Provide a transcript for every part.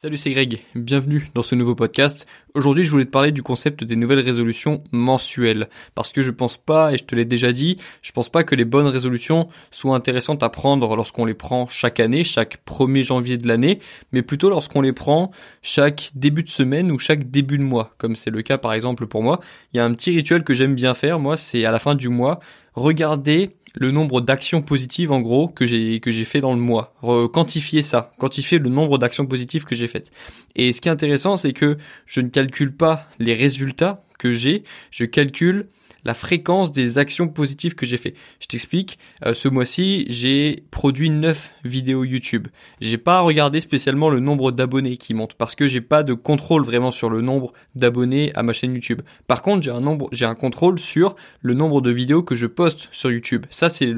Salut, c'est Greg. Bienvenue dans ce nouveau podcast. Aujourd'hui, je voulais te parler du concept des nouvelles résolutions mensuelles. Parce que je pense pas, et je te l'ai déjà dit, je pense pas que les bonnes résolutions soient intéressantes à prendre lorsqu'on les prend chaque année, chaque 1er janvier de l'année, mais plutôt lorsqu'on les prend chaque début de semaine ou chaque début de mois. Comme c'est le cas par exemple pour moi. Il y a un petit rituel que j'aime bien faire, moi, c'est à la fin du mois, regarder le nombre d'actions positives en gros que j'ai que j'ai fait dans le mois. quantifier ça, quantifier le nombre d'actions positives que j'ai faites. Et ce qui est intéressant, c'est que je ne calcule pas les résultats que j'ai, je calcule la fréquence des actions positives que j'ai fait. Je t'explique. Euh, ce mois-ci, j'ai produit 9 vidéos YouTube. J'ai pas regardé spécialement le nombre d'abonnés qui monte parce que j'ai pas de contrôle vraiment sur le nombre d'abonnés à ma chaîne YouTube. Par contre, j'ai un contrôle sur le nombre de vidéos que je poste sur YouTube. Ça, c'est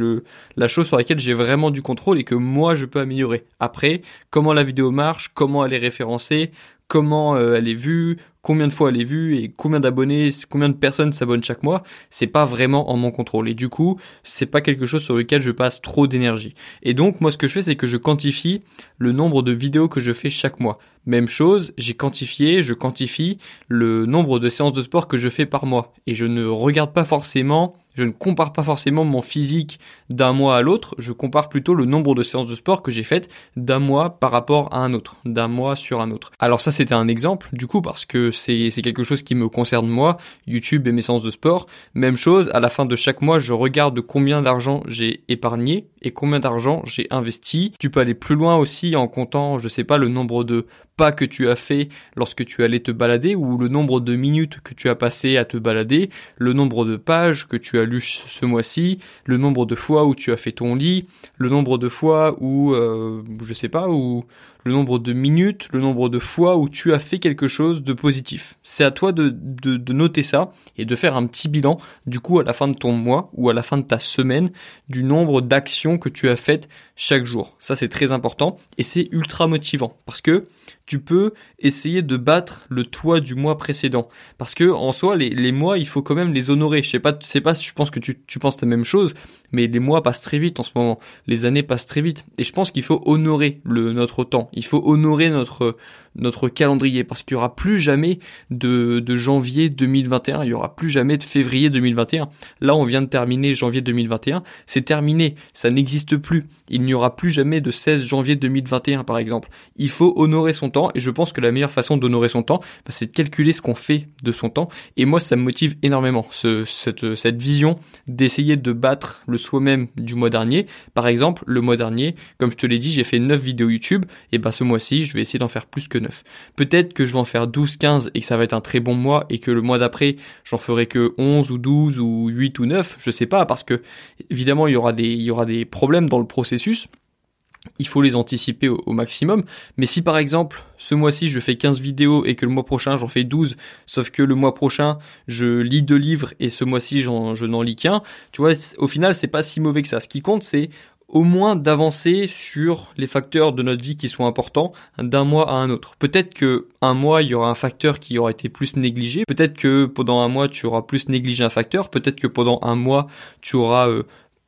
la chose sur laquelle j'ai vraiment du contrôle et que moi je peux améliorer. Après, comment la vidéo marche, comment elle est référencée, comment euh, elle est vue, combien de fois elle est vue et combien d'abonnés, combien de personnes s'abonnent chaque mois, c'est pas vraiment en mon contrôle. Et du coup, c'est pas quelque chose sur lequel je passe trop d'énergie. Et donc, moi, ce que je fais, c'est que je quantifie le nombre de vidéos que je fais chaque mois. Même chose, j'ai quantifié, je quantifie le nombre de séances de sport que je fais par mois. Et je ne regarde pas forcément je ne compare pas forcément mon physique d'un mois à l'autre, je compare plutôt le nombre de séances de sport que j'ai faites d'un mois par rapport à un autre, d'un mois sur un autre. Alors ça c'était un exemple du coup parce que c'est quelque chose qui me concerne moi, YouTube et mes séances de sport. Même chose, à la fin de chaque mois je regarde combien d'argent j'ai épargné et combien d'argent j'ai investi. Tu peux aller plus loin aussi en comptant, je sais pas, le nombre de pas que tu as fait lorsque tu allais te balader ou le nombre de minutes que tu as passé à te balader, le nombre de pages que tu as ce mois-ci, le nombre de fois où tu as fait ton lit, le nombre de fois où, euh, je sais pas, où le nombre de minutes, le nombre de fois où tu as fait quelque chose de positif. C'est à toi de, de, noter ça et de faire un petit bilan du coup à la fin de ton mois ou à la fin de ta semaine du nombre d'actions que tu as faites chaque jour. Ça c'est très important et c'est ultra motivant parce que tu peux essayer de battre le toit du mois précédent. Parce que en soi, les, les mois, il faut quand même les honorer. Je sais pas, sais pas si je pense que tu, tu penses la même chose, mais les mois passent très vite en ce moment. Les années passent très vite. Et je pense qu'il faut honorer le, notre temps. Il faut honorer notre, notre calendrier parce qu'il y aura plus jamais de, de janvier 2021. Il y aura plus jamais de février 2021. Là, on vient de terminer janvier 2021. C'est terminé. Ça n'existe plus. Il n'y aura plus jamais de 16 janvier 2021, par exemple. Il faut honorer son temps et je pense que la meilleure façon d'honorer son temps, bah, c'est de calculer ce qu'on fait de son temps. Et moi, ça me motive énormément, ce, cette, cette vision d'essayer de battre le soi-même du mois dernier. Par exemple, le mois dernier, comme je te l'ai dit, j'ai fait 9 vidéos YouTube, et bah ce mois-ci, je vais essayer d'en faire plus que 9. Peut-être que je vais en faire 12, 15 et que ça va être un très bon mois et que le mois d'après, j'en ferai que 11 ou 12 ou 8 ou 9, je sais pas, parce que évidemment, il y aura des, il y aura des problèmes dans le processus il faut les anticiper au, maximum. Mais si par exemple, ce mois-ci, je fais 15 vidéos et que le mois prochain, j'en fais 12, sauf que le mois prochain, je lis deux livres et ce mois-ci, je n'en lis qu'un, tu vois, au final, c'est pas si mauvais que ça. Ce qui compte, c'est au moins d'avancer sur les facteurs de notre vie qui sont importants d'un mois à un autre. Peut-être que un mois, il y aura un facteur qui aura été plus négligé. Peut-être que pendant un mois, tu auras plus négligé un facteur. Peut-être que pendant un mois, tu auras euh,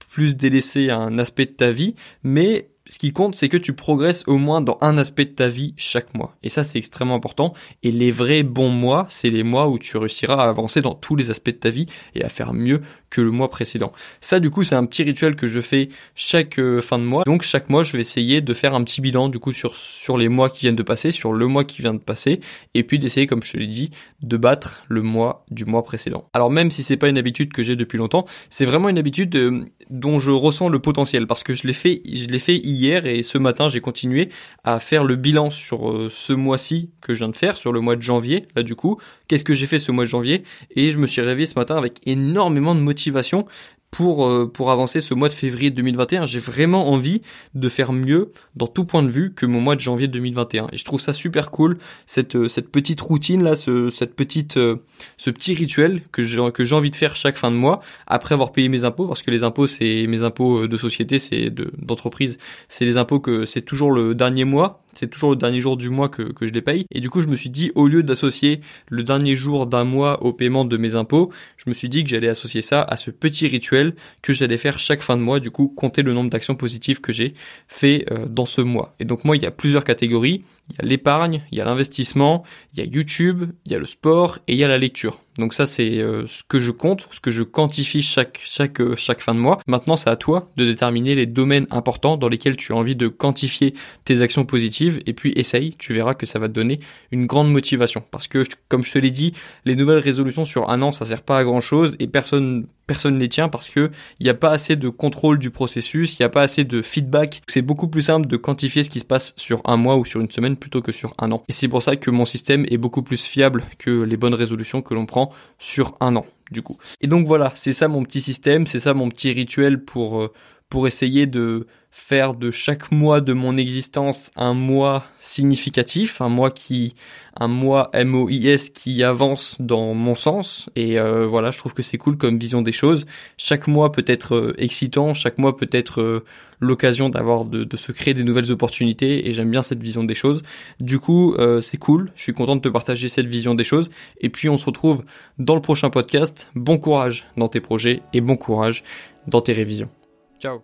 plus délaissé un aspect de ta vie. Mais ce qui compte, c'est que tu progresses au moins dans un aspect de ta vie chaque mois. Et ça, c'est extrêmement important. Et les vrais bons mois, c'est les mois où tu réussiras à avancer dans tous les aspects de ta vie et à faire mieux que le mois précédent. Ça, du coup, c'est un petit rituel que je fais chaque euh, fin de mois. Donc, chaque mois, je vais essayer de faire un petit bilan, du coup, sur, sur les mois qui viennent de passer, sur le mois qui vient de passer, et puis d'essayer, comme je te l'ai dit, de battre le mois du mois précédent. Alors, même si c'est pas une habitude que j'ai depuis longtemps, c'est vraiment une habitude euh, dont je ressens le potentiel parce que je l'ai fait, je l'ai fait hier et ce matin, j'ai continué à faire le bilan sur euh, ce mois-ci que je viens de faire, sur le mois de janvier, là, du coup. Qu'est-ce que j'ai fait ce mois de janvier? Et je me suis réveillé ce matin avec énormément de motivation motivation pour, euh, pour avancer ce mois de février 2021. J'ai vraiment envie de faire mieux dans tout point de vue que mon mois de janvier 2021. Et je trouve ça super cool, cette, euh, cette petite routine là, ce, cette petite, euh, ce petit rituel que j'ai, que j'ai envie de faire chaque fin de mois après avoir payé mes impôts, parce que les impôts, c'est mes impôts de société, c'est de, d'entreprise, c'est les impôts que c'est toujours le dernier mois c'est toujours le dernier jour du mois que, je les paye. Et du coup, je me suis dit, au lieu d'associer le dernier jour d'un mois au paiement de mes impôts, je me suis dit que j'allais associer ça à ce petit rituel que j'allais faire chaque fin de mois, du coup, compter le nombre d'actions positives que j'ai fait euh, dans ce mois. Et donc moi, il y a plusieurs catégories. Il y a l'épargne, il y a l'investissement, il y a YouTube, il y a le sport et il y a la lecture. Donc ça c'est euh, ce que je compte, ce que je quantifie chaque euh, chaque fin de mois. Maintenant c'est à toi de déterminer les domaines importants dans lesquels tu as envie de quantifier tes actions positives et puis essaye, tu verras que ça va te donner une grande motivation parce que comme je te l'ai dit, les nouvelles résolutions sur un an ça sert pas à grand chose et personne personne ne les tient parce que il n'y a pas assez de contrôle du processus, il n'y a pas assez de feedback. C'est beaucoup plus simple de quantifier ce qui se passe sur un mois ou sur une semaine plutôt que sur un an. Et c'est pour ça que mon système est beaucoup plus fiable que les bonnes résolutions que l'on prend sur un an, du coup. Et donc voilà, c'est ça mon petit système, c'est ça mon petit rituel pour, euh, pour essayer de faire de chaque mois de mon existence un mois significatif, un mois qui, un mois MOIS qui avance dans mon sens. Et euh, voilà, je trouve que c'est cool comme vision des choses. Chaque mois peut être euh, excitant, chaque mois peut être euh, l'occasion d'avoir de, de, se créer des nouvelles opportunités. Et j'aime bien cette vision des choses. Du coup, c'est cool. Je suis content de te partager cette vision des choses. Et puis on se retrouve dans le prochain podcast. Bon courage dans tes projets et bon courage dans tes révisions. Ciao